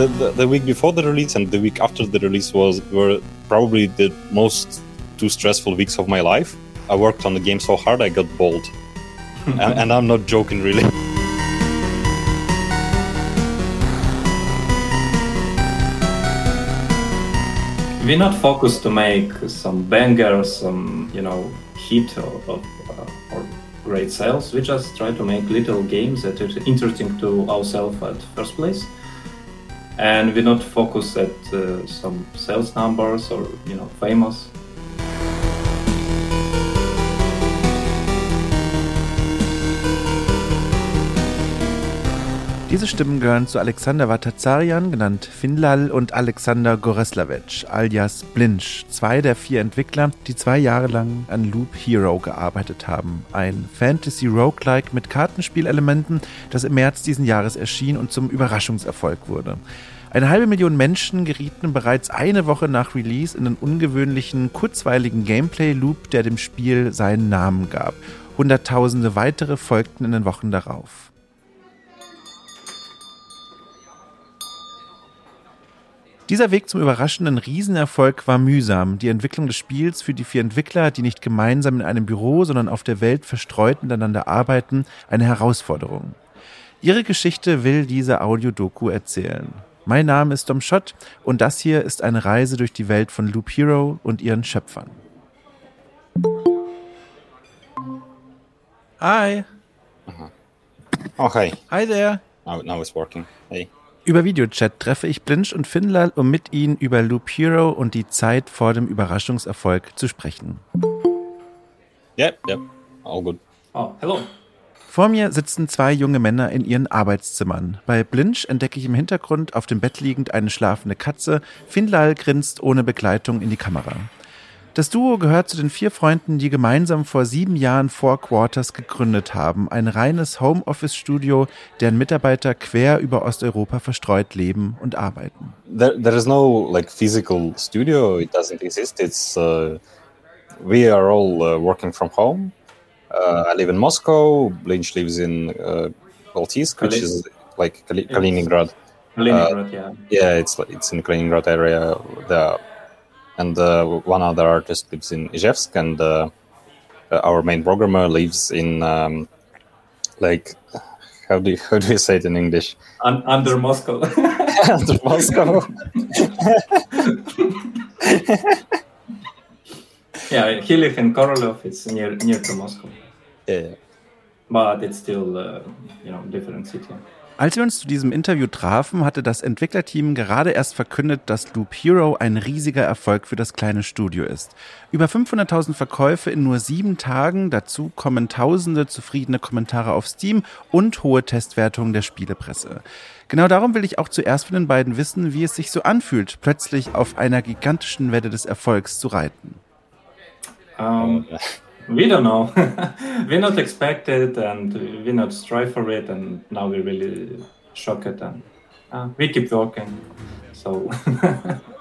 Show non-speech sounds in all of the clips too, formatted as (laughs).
the, the, the week before the release and the week after the release was were probably the most two stressful weeks of my life. I worked on the game so hard I got bald, (laughs) and, and I'm not joking really. we're not focused to make some banger, some you know hit or, or, uh, or, great sales. We just try to make little games that are interesting to ourselves at first place, and we not focus at uh, some sales numbers or you know famous. Diese Stimmen gehören zu Alexander Vatazarian, genannt Finlal, und Alexander Goreslavic, alias Blinch, zwei der vier Entwickler, die zwei Jahre lang an Loop Hero gearbeitet haben. Ein Fantasy-Roguelike mit Kartenspielelementen, das im März diesen Jahres erschien und zum Überraschungserfolg wurde. Eine halbe Million Menschen gerieten bereits eine Woche nach Release in den ungewöhnlichen, kurzweiligen Gameplay-Loop, der dem Spiel seinen Namen gab. Hunderttausende weitere folgten in den Wochen darauf. Dieser Weg zum überraschenden Riesenerfolg war mühsam. Die Entwicklung des Spiels für die vier Entwickler, die nicht gemeinsam in einem Büro, sondern auf der Welt verstreut miteinander arbeiten, eine Herausforderung. Ihre Geschichte will diese Audiodoku erzählen. Mein Name ist Dom Schott und das hier ist eine Reise durch die Welt von Loop Hero und ihren Schöpfern. Hi. Uh -huh. Oh, hi. Hi there. Now, now it's working. Hey. Über Videochat treffe ich Blinch und Finlal, um mit ihnen über Loop Hero und die Zeit vor dem Überraschungserfolg zu sprechen. Yeah, yeah, all good. Oh, hello. Vor mir sitzen zwei junge Männer in ihren Arbeitszimmern. Bei Blinch entdecke ich im Hintergrund auf dem Bett liegend eine schlafende Katze. Finlal grinst ohne Begleitung in die Kamera. Das Duo gehört zu den vier Freunden, die gemeinsam vor sieben Jahren Four Quarters gegründet haben. Ein reines Homeoffice-Studio, deren Mitarbeiter quer über Osteuropa verstreut leben und arbeiten. There, there is no like physical studio. It doesn't exist. It's uh, we are all uh, working from home. Uh, I live in Moscow. Blinch lives in uh, Baltisk, which is like Kali Kaliningrad. Kaliningrad, uh, yeah. Yeah, it's it's in Kaliningrad area. The and uh, one other artist lives in Izhevsk, and uh, uh, our main programmer lives in um, like how do you, (laughs) how do you say it in English? Un- under Moscow. (laughs) (laughs) under Moscow. yeah, he lives in Korolyov. It's near near to Moscow. Yeah. But it's still uh, you know different city. Als wir uns zu diesem Interview trafen, hatte das Entwicklerteam gerade erst verkündet, dass Loop Hero ein riesiger Erfolg für das kleine Studio ist. Über 500.000 Verkäufe in nur sieben Tagen, dazu kommen tausende zufriedene Kommentare auf Steam und hohe Testwertungen der Spielepresse. Genau darum will ich auch zuerst von den beiden wissen, wie es sich so anfühlt, plötzlich auf einer gigantischen Welle des Erfolgs zu reiten. Um. We don't know. (laughs) we're not expected, and we not strive for it, and now we're really shocked, and uh, we keep working. So. (laughs)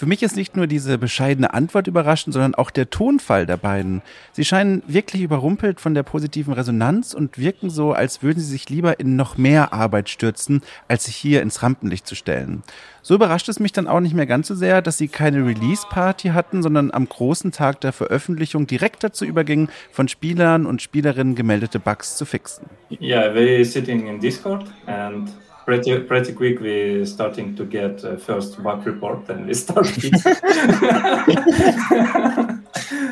Für mich ist nicht nur diese bescheidene Antwort überraschend, sondern auch der Tonfall der beiden. Sie scheinen wirklich überrumpelt von der positiven Resonanz und wirken so, als würden sie sich lieber in noch mehr Arbeit stürzen, als sich hier ins Rampenlicht zu stellen. So überrascht es mich dann auch nicht mehr ganz so sehr, dass sie keine Release-Party hatten, sondern am großen Tag der Veröffentlichung direkt dazu übergingen, von Spielern und Spielerinnen gemeldete Bugs zu fixen. Yeah, we're sitting in Discord and pretty pretty quick we starting to get uh, first bug report and we (laughs) start (laughs)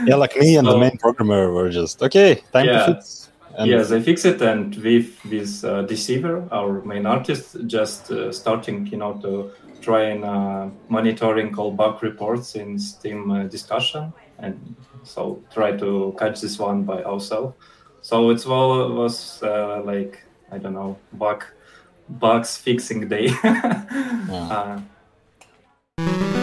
yeah like me and so, the main programmer were just okay time yeah, to fix. And yeah they fix it and with this uh, deceiver our main artist just uh, starting you know to try and uh, monitoring all bug reports in steam uh, discussion and so try to catch this one by ourselves. So it's well was uh, like i don't know bug bugs fixing day. (laughs) yeah. uh,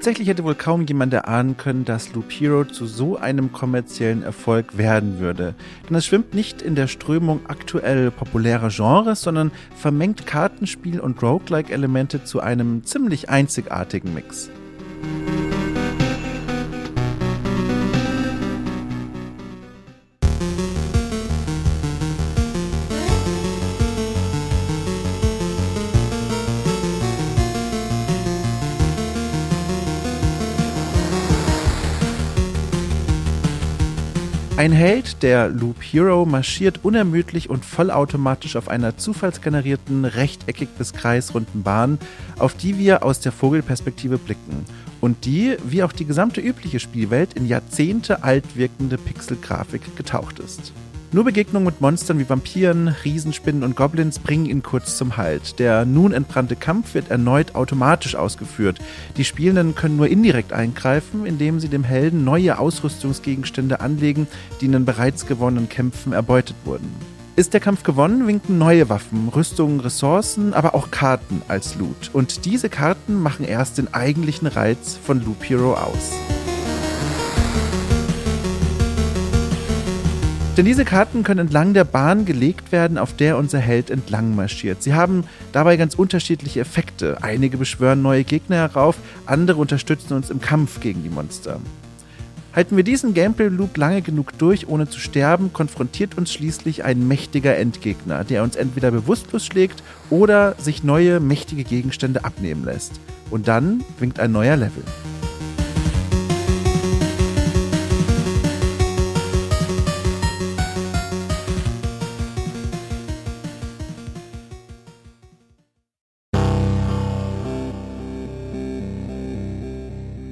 Tatsächlich hätte wohl kaum jemand erahnen können, dass Loop Hero zu so einem kommerziellen Erfolg werden würde. Denn es schwimmt nicht in der Strömung aktuell populärer Genres, sondern vermengt Kartenspiel und Roguelike-Elemente zu einem ziemlich einzigartigen Mix. Ein Held, der Loop Hero, marschiert unermüdlich und vollautomatisch auf einer zufallsgenerierten, rechteckig bis kreisrunden Bahn, auf die wir aus der Vogelperspektive blicken und die, wie auch die gesamte übliche Spielwelt, in Jahrzehnte alt wirkende Pixelgrafik getaucht ist. Nur Begegnungen mit Monstern wie Vampiren, Riesenspinnen und Goblins bringen ihn kurz zum Halt. Der nun entbrannte Kampf wird erneut automatisch ausgeführt. Die Spielenden können nur indirekt eingreifen, indem sie dem Helden neue Ausrüstungsgegenstände anlegen, die in den bereits gewonnenen Kämpfen erbeutet wurden. Ist der Kampf gewonnen, winken neue Waffen, Rüstungen, Ressourcen, aber auch Karten als Loot. Und diese Karten machen erst den eigentlichen Reiz von Loop Hero aus. Denn diese Karten können entlang der Bahn gelegt werden, auf der unser Held entlang marschiert. Sie haben dabei ganz unterschiedliche Effekte. Einige beschwören neue Gegner herauf, andere unterstützen uns im Kampf gegen die Monster. Halten wir diesen Gameplay-Loop lange genug durch, ohne zu sterben, konfrontiert uns schließlich ein mächtiger Endgegner, der uns entweder bewusstlos schlägt oder sich neue mächtige Gegenstände abnehmen lässt. Und dann winkt ein neuer Level.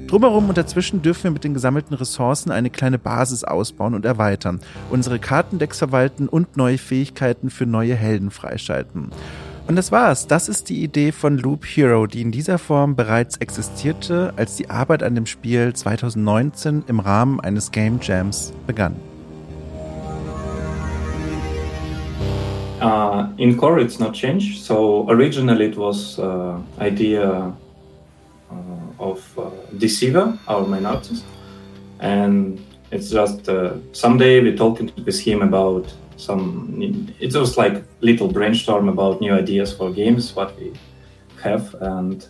Drumherum und dazwischen dürfen wir mit den gesammelten Ressourcen eine kleine Basis ausbauen und erweitern, unsere Kartendecks verwalten und neue Fähigkeiten für neue Helden freischalten. Und das war's. Das ist die Idee von Loop Hero, die in dieser Form bereits existierte, als die Arbeit an dem Spiel 2019 im Rahmen eines Game Jams begann. Uh, in core, it's not changed. So originally, it was uh, idea of uh, Deceiver, our main artist, and it's just uh, someday we talking with him about some. It was like little brainstorm about new ideas for games, what we have, and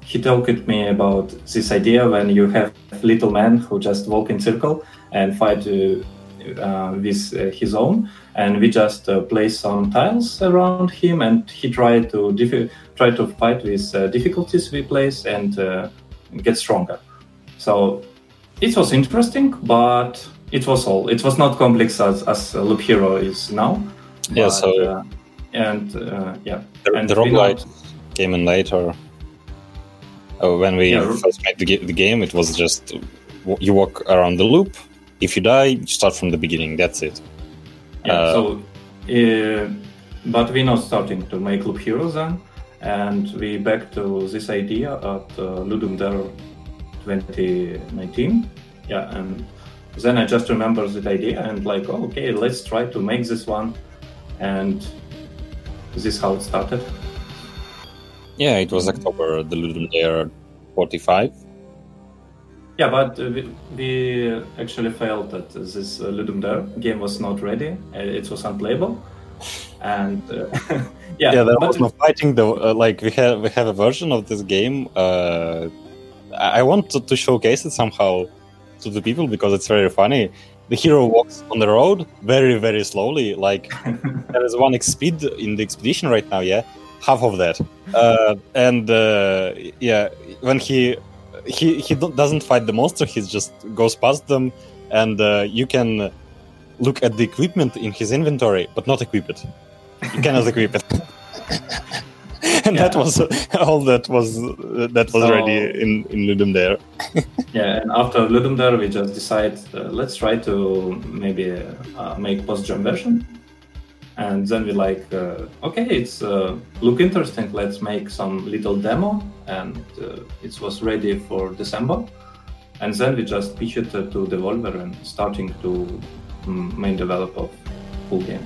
he talked to me about this idea when you have little man who just walk in circle and fight uh, with uh, his own and we just uh, place some tiles around him and he tried to diff- try to fight with uh, difficulties we place and uh, get stronger. So it was interesting but it was all it was not complex as, as loop hero is now. Yeah but, so uh, and yeah. The, and the roguelite came in later. When we Yeah. first made the, the game it was just you walk around the loop. If you die you start from the beginning. That's it Yeah, Uh, so, uh, but we're not starting to make Loop Heroes then, and we back to this idea at uh, Ludum Dare 2019. Yeah, and then I just remember that idea and like, oh, okay, let's try to make this one, and this is how it started. yeah it was october the ludum dare 45 Yeah, but uh, we, we actually failed that this uh, Ludum Dare game was not ready; uh, it was unplayable, and uh, (laughs) yeah, yeah there but- was no fighting though. Uh, like we have we have a version of this game uh i I want to, to showcase it somehow to the people because it's very funny. The hero walks on the road very very slowly. Like (laughs) there is one speed in the expedition right now yeah? Half of that. Uh and uh yeah when he he he doesn't fight the monster he just goes past them and uh, you can look at the equipment in his inventory but not equip it you cannot (laughs) equip it. And that was all that was uh, that was So- ready in in ludum (laughs) dare Yeah, and after Ludum Dare, we just decide uh, let's try to maybe uh, make post-jam version, and then we like uh, okay, it's uh, look interesting. Let's make some little demo, and uh, it was ready for December, and then we just pitch it to Devolver and starting to mm, main develop of full game.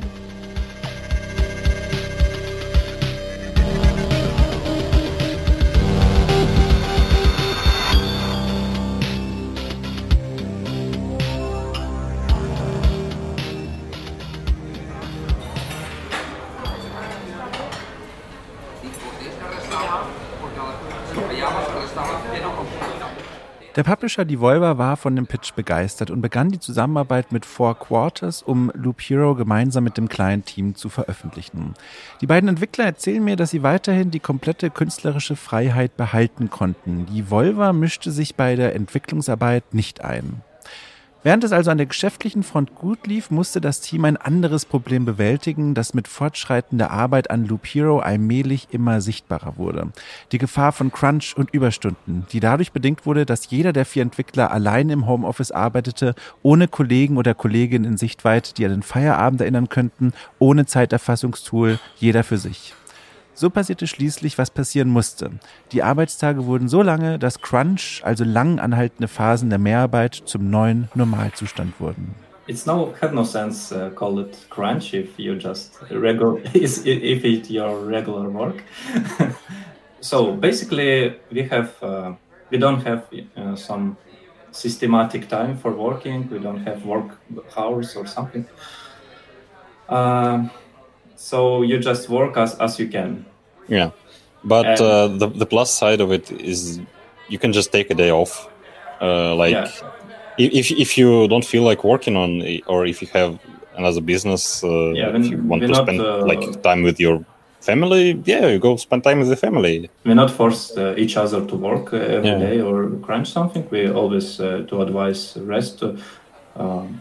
Der Publisher Devolver war von dem Pitch begeistert und begann die Zusammenarbeit mit Four Quarters, um Loop Hero gemeinsam mit dem kleinen Team zu veröffentlichen. Die beiden Entwickler erzählen mir, dass sie weiterhin die komplette künstlerische Freiheit behalten konnten. Devolver mischte sich bei der Entwicklungsarbeit nicht ein. Während es also an der geschäftlichen Front gut lief, musste das Team ein anderes Problem bewältigen, das mit fortschreitender Arbeit an Loop Hero allmählich immer sichtbarer wurde. Die Gefahr von Crunch und Überstunden, die dadurch bedingt wurde, dass jeder der vier Entwickler allein im Homeoffice arbeitete, ohne Kollegen oder Kolleginnen in Sichtweite, die an den Feierabend erinnern könnten, ohne Zeiterfassungstool, jeder für sich. So passierte schließlich, was passieren musste. Die Arbeitstage wurden so lange, dass Crunch, also lang anhaltende Phasen der Mehrarbeit, zum neuen Normalzustand wurden. It's no have no sense uh, call it crunch if you just regular (laughs) if it your regular work. (laughs) so basically, we have uh, we don't have uh, some systematic time for working. We don't have work hours or something. Uh, so you just work as, as you can yeah but uh, the, the plus side of it is you can just take a day off uh, like yeah. if, if you don't feel like working on it, or if you have another business uh, yeah, if you want to spend uh, like time with your family yeah you go spend time with the family we not force uh, each other to work uh, every yeah. day or crunch something we always to advise rest um,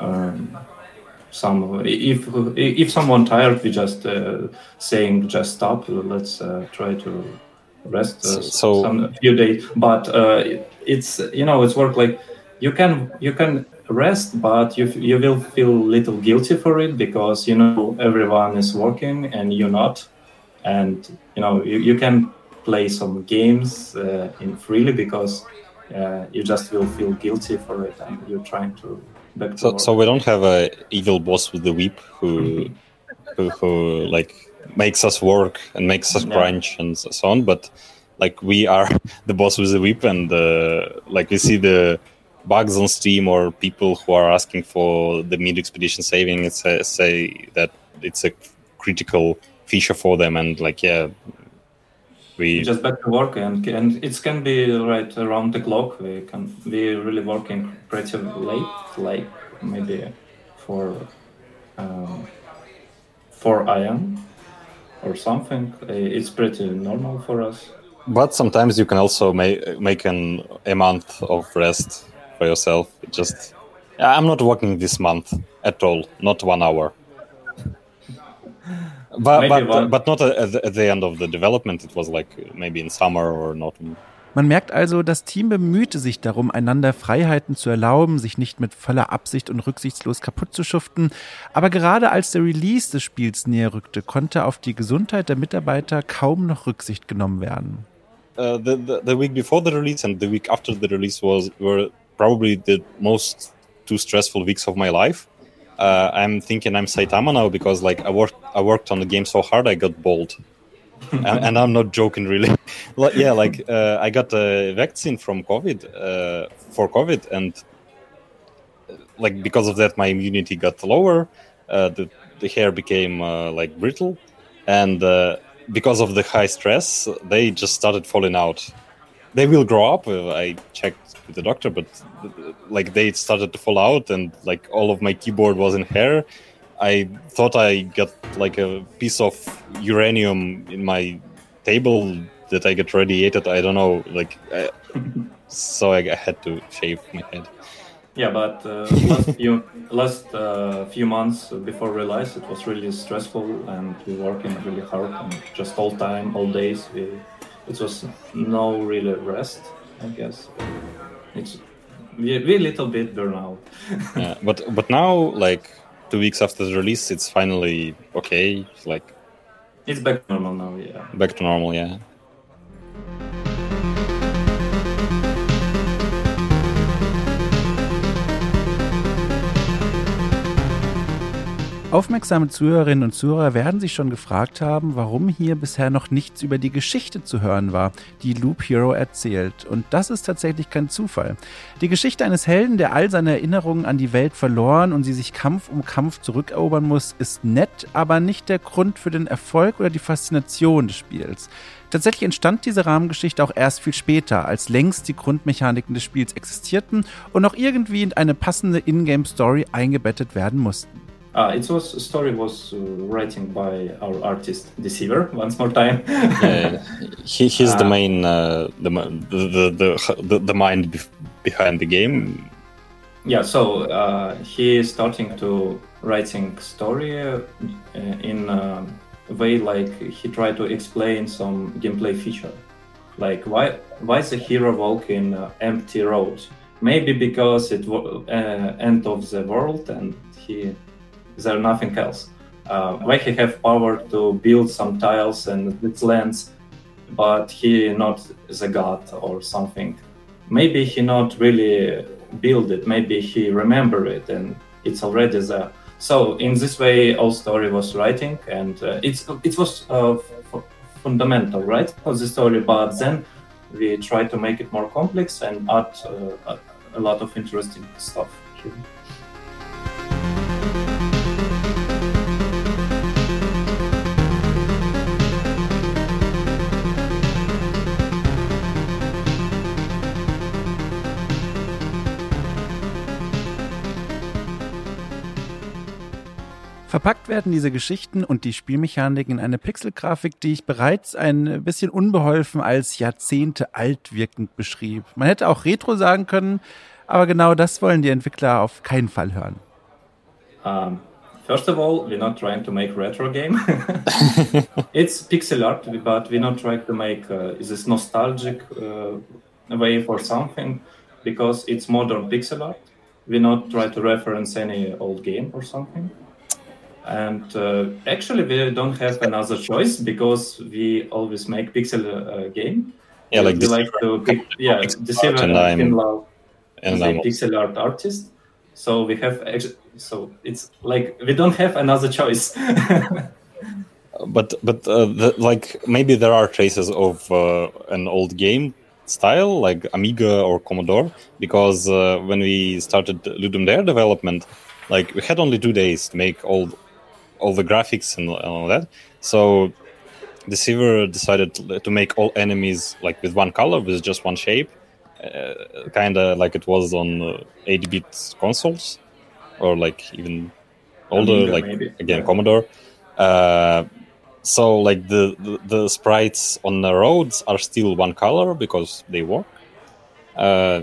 um, some if if someone tired we just uh, saying just stop let's uh, try to rest uh, so some few days. But uh, it's you know it's work like you can you can rest but you you will feel a little guilty for it because you know everyone is working and you're not. And you know you, you can play some games uh, in freely because uh, you just will feel guilty for it and you're trying to so, so we don't have a evil boss with the whip who, (laughs) who, who like makes us work and makes us crunch and so on. But like we are (laughs) the boss with the whip, and uh, like we see the bugs on Steam or people who are asking for the mid expedition saving. It's a, say that it's a critical feature for them, and like yeah, we just back to work and and it can be right around the clock. We can be really working pretty late like maybe for um, 4 am or something. It's pretty normal for us. But sometimes you can also make make an a month of rest for yourself. Just i'm not working this month at all not one hour but but, but not at the, at the end of the development. It was like maybe in summer or not. Man merkt also, das Team bemühte sich darum, einander Freiheiten zu erlauben, sich nicht mit voller Absicht und rücksichtslos kaputt zu schuften. Aber gerade als der Release des Spiels näher rückte, konnte auf die Gesundheit der Mitarbeiter kaum noch Rücksicht genommen werden. Uh, the, the, the week before the release and the week after the release was were probably the most two stressful weeks of my life. Uh, I'm thinking I'm Saitama now because like I worked I worked on the game so hard I got bald, (laughs) and, and, I'm not joking really. (laughs) like, yeah, like uh, I got a vaccine from COVID uh, for COVID, and like because of that my immunity got lower. Uh, the the hair became uh, like brittle, and uh, because of the high stress, they just started falling out. They will grow up. I checked with the doctor, but like they started to fall out, and like all of my keyboard was in hair. I thought I got like a piece of uranium in my table that I get radiated. I don't know, like, I, (laughs) so I, had to shave my head. Yeah, but uh, (laughs) last few last uh, few months before release, it was really stressful, and we working really hard, and just all time, all days. We, it was no really rest, I guess it's we, we a little bit burnout. (laughs) yeah, but but now like two weeks after the release, it's finally okay. Like it's back to normal now. Yeah, back to normal. Yeah. Aufmerksame Zuhörerinnen und Zuhörer werden sich schon gefragt haben, warum hier bisher noch nichts über die Geschichte zu hören war, die Loop Hero erzählt. Und das ist tatsächlich kein Zufall. Die Geschichte eines Helden, der all seine Erinnerungen an die Welt verloren und sie sich Kampf um Kampf zurückerobern muss, ist nett, aber nicht der Grund für den Erfolg oder die Faszination des Spiels. Tatsächlich entstand diese Rahmengeschichte auch erst viel später, als längst die Grundmechaniken des Spiels existierten und noch irgendwie in eine passende Ingame-Story eingebettet werden mussten. Uh, it was story was uh, writing by our artist Deceiver (laughs) once more time. yeah, he, he's uh, the main uh, the, the, the, the, the mind behind the game. Yeah, so uh, he is starting to writing story uh, in a way like he tried to explain some gameplay feature, like why why is the hero walk walking empty road? Maybe because it was end of the world and he there nothing else. Uh, he have power to build some tiles and its lands, but he not the god or something. Maybe he not really build it. Maybe he remember it and it's already there. So in this way, all story was writing, and uh, it's it was uh, fundamental, right, of the story. But then we try to make it more complex and add uh, a, a lot of interesting stuff. Here. Verpackt werden diese Geschichten und die Spielmechanik in eine Pixelgrafik, die ich bereits ein bisschen unbeholfen als Jahrzehnte alt wirkend beschrieb. Man hätte auch Retro sagen können, aber genau das wollen die Entwickler auf keinen Fall hören. Um, first of all, we're not trying to make retro game. (laughs) it's pixel art, but we're not trying to make uh, this nostalgic uh, way for something because it's modern pixel art. We're not trying to reference any old game or something. And uh, actually, we don't have another choice because we always make pixel uh, game. Yeah, like we like to pick, yeah, Deceiver and I'm, and I'm pixel art artist. So we have so it's like we don't have another choice. (laughs) but but uh, the, like maybe there are traces of uh, an old game style like Amiga or Commodore because uh, when we started Ludum Dare development, like we had only two days to make all all the graphics and, all that. So Deceiver decided to make all enemies like with one color, with just one shape, uh, kind of like it was on 8-bit uh, consoles, or like even older, Amiga, like maybe. again yeah. Commodore. Uh, so like the, the, the sprites on the roads are still one color because they work. Uh,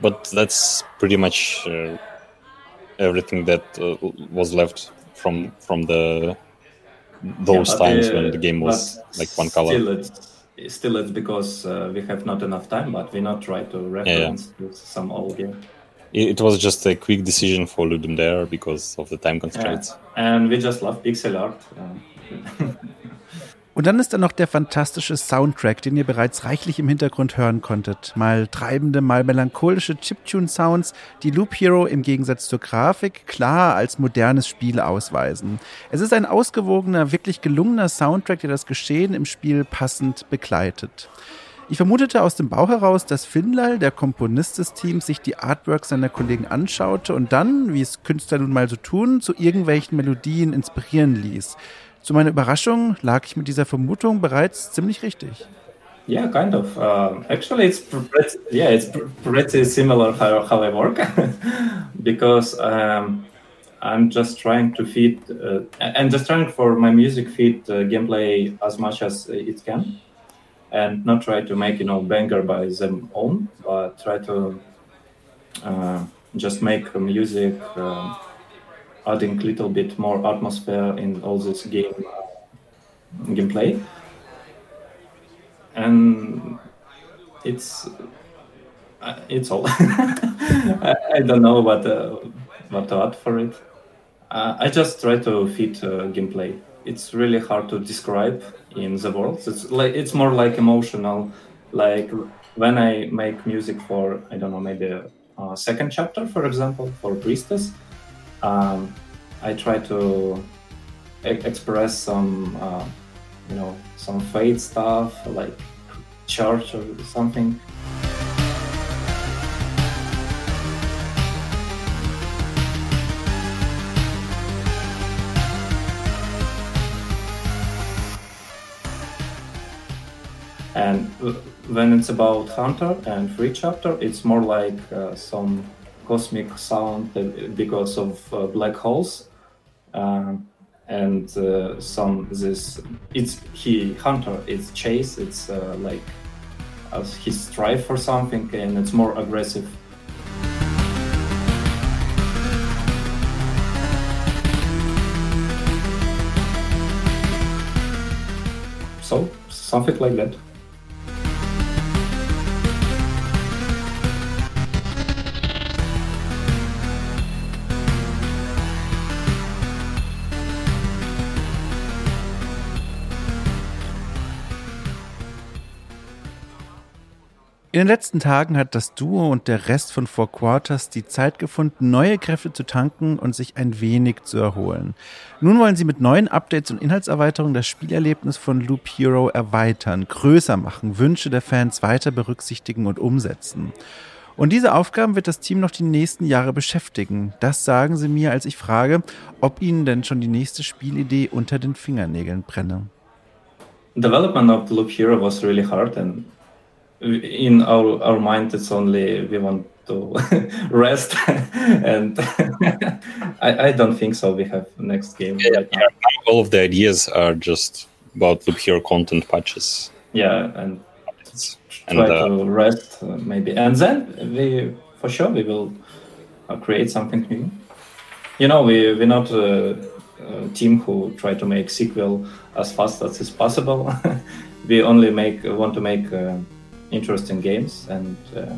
but that's pretty much uh, everything that uh, was left from from the those yeah, times when the game was like one color. Still, it's, still it's because uh, we have not enough time, but we not try to reference yeah, yeah. some old game. It, was just a quick decision for Ludum Dare because of the time constraints. And we just love pixel art. (laughs) Und dann ist da noch der fantastische Soundtrack, den ihr bereits reichlich im Hintergrund hören konntet. Mal treibende, mal melancholische Chiptune-Sounds, die Loop Hero im Gegensatz zur Grafik klar als modernes Spiel ausweisen. Es ist ein ausgewogener, wirklich gelungener Soundtrack, der das Geschehen im Spiel passend begleitet. Ich vermutete aus dem Bauch heraus, dass Finlal, der Komponist des Teams, sich die Artworks seiner Kollegen anschaute und dann, wie es Künstler nun mal so tun, zu irgendwelchen Melodien inspirieren ließ. Zu meiner Überraschung lag ich mit dieser Vermutung bereits ziemlich richtig. Yeah, kind of. Uh, actually, it's pretty, yeah, it's pretty similar how, how I work (laughs) because um, I'm just trying to fit. Uh, I'm just trying for my music fit uh, gameplay as much as it can, and not try to make you know banger by them own, but try to uh, just make music uh, adding a little bit more atmosphere in all this game uh, gameplay. And it's uh, it's all. (laughs) I, don't know what uh, what to add for it. Uh, i just try to fit uh, gameplay. It's really hard to describe in the words it's like it's more like emotional. Like when i make music for i don't know maybe a, a second chapter for example for priestess um, I try to e express some, uh, you know, some faith stuff like church or something. And when it's about Hunter and Free Chapter, it's more like uh, some cosmic sound because of uh, black holes. Um, and uh, some this it's he hunter it's chase it's uh, like uh, he strive for something and it's more aggressive so something like that In den letzten Tagen hat das Duo und der Rest von Four Quarters die Zeit gefunden, neue Kräfte zu tanken und sich ein wenig zu erholen. Nun wollen sie mit neuen Updates und Inhaltserweiterungen das Spielerlebnis von Loop Hero erweitern, größer machen, Wünsche der Fans weiter berücksichtigen und umsetzen. Und diese Aufgaben wird das Team noch die nächsten Jahre beschäftigen. Das sagen sie mir, als ich frage, ob ihnen denn schon die nächste Spielidee unter den Fingernägeln brenne. Development of Loop Hero was really hard and in our our mind it's only we want to (laughs) rest (laughs) and (laughs) I, I don't think so. We have next game yeah, right yeah. all of the ideas are just about the pure content patches. Yeah and and, try uh, to rest uh, maybe. And then we for sure we will uh, create something new. You know we we're not a, a team who try to make sequel as fast as is possible. We only make want to make uh, interesting games, and uh,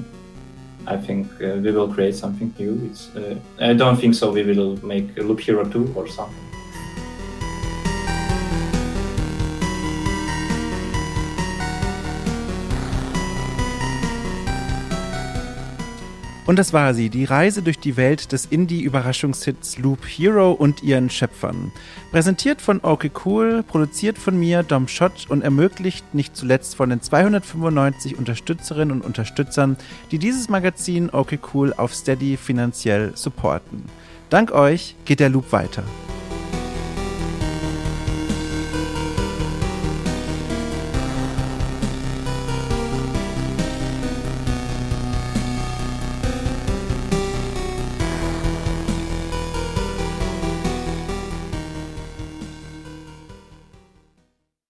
I think uh, we will create something new. Uh, I don't think so. We will make Loop Hero 2 or something. Und das war sie, die Reise durch die Welt des Indie-Überraschungshits Loop Hero und ihren Schöpfern. Präsentiert von Okay Cool, produziert von mir, Dom Schott und ermöglicht nicht zuletzt von den 295 Unterstützerinnen und Unterstützern, die dieses Magazin Okay Cool auf Steady finanziell supporten. Dank euch geht der Loop weiter.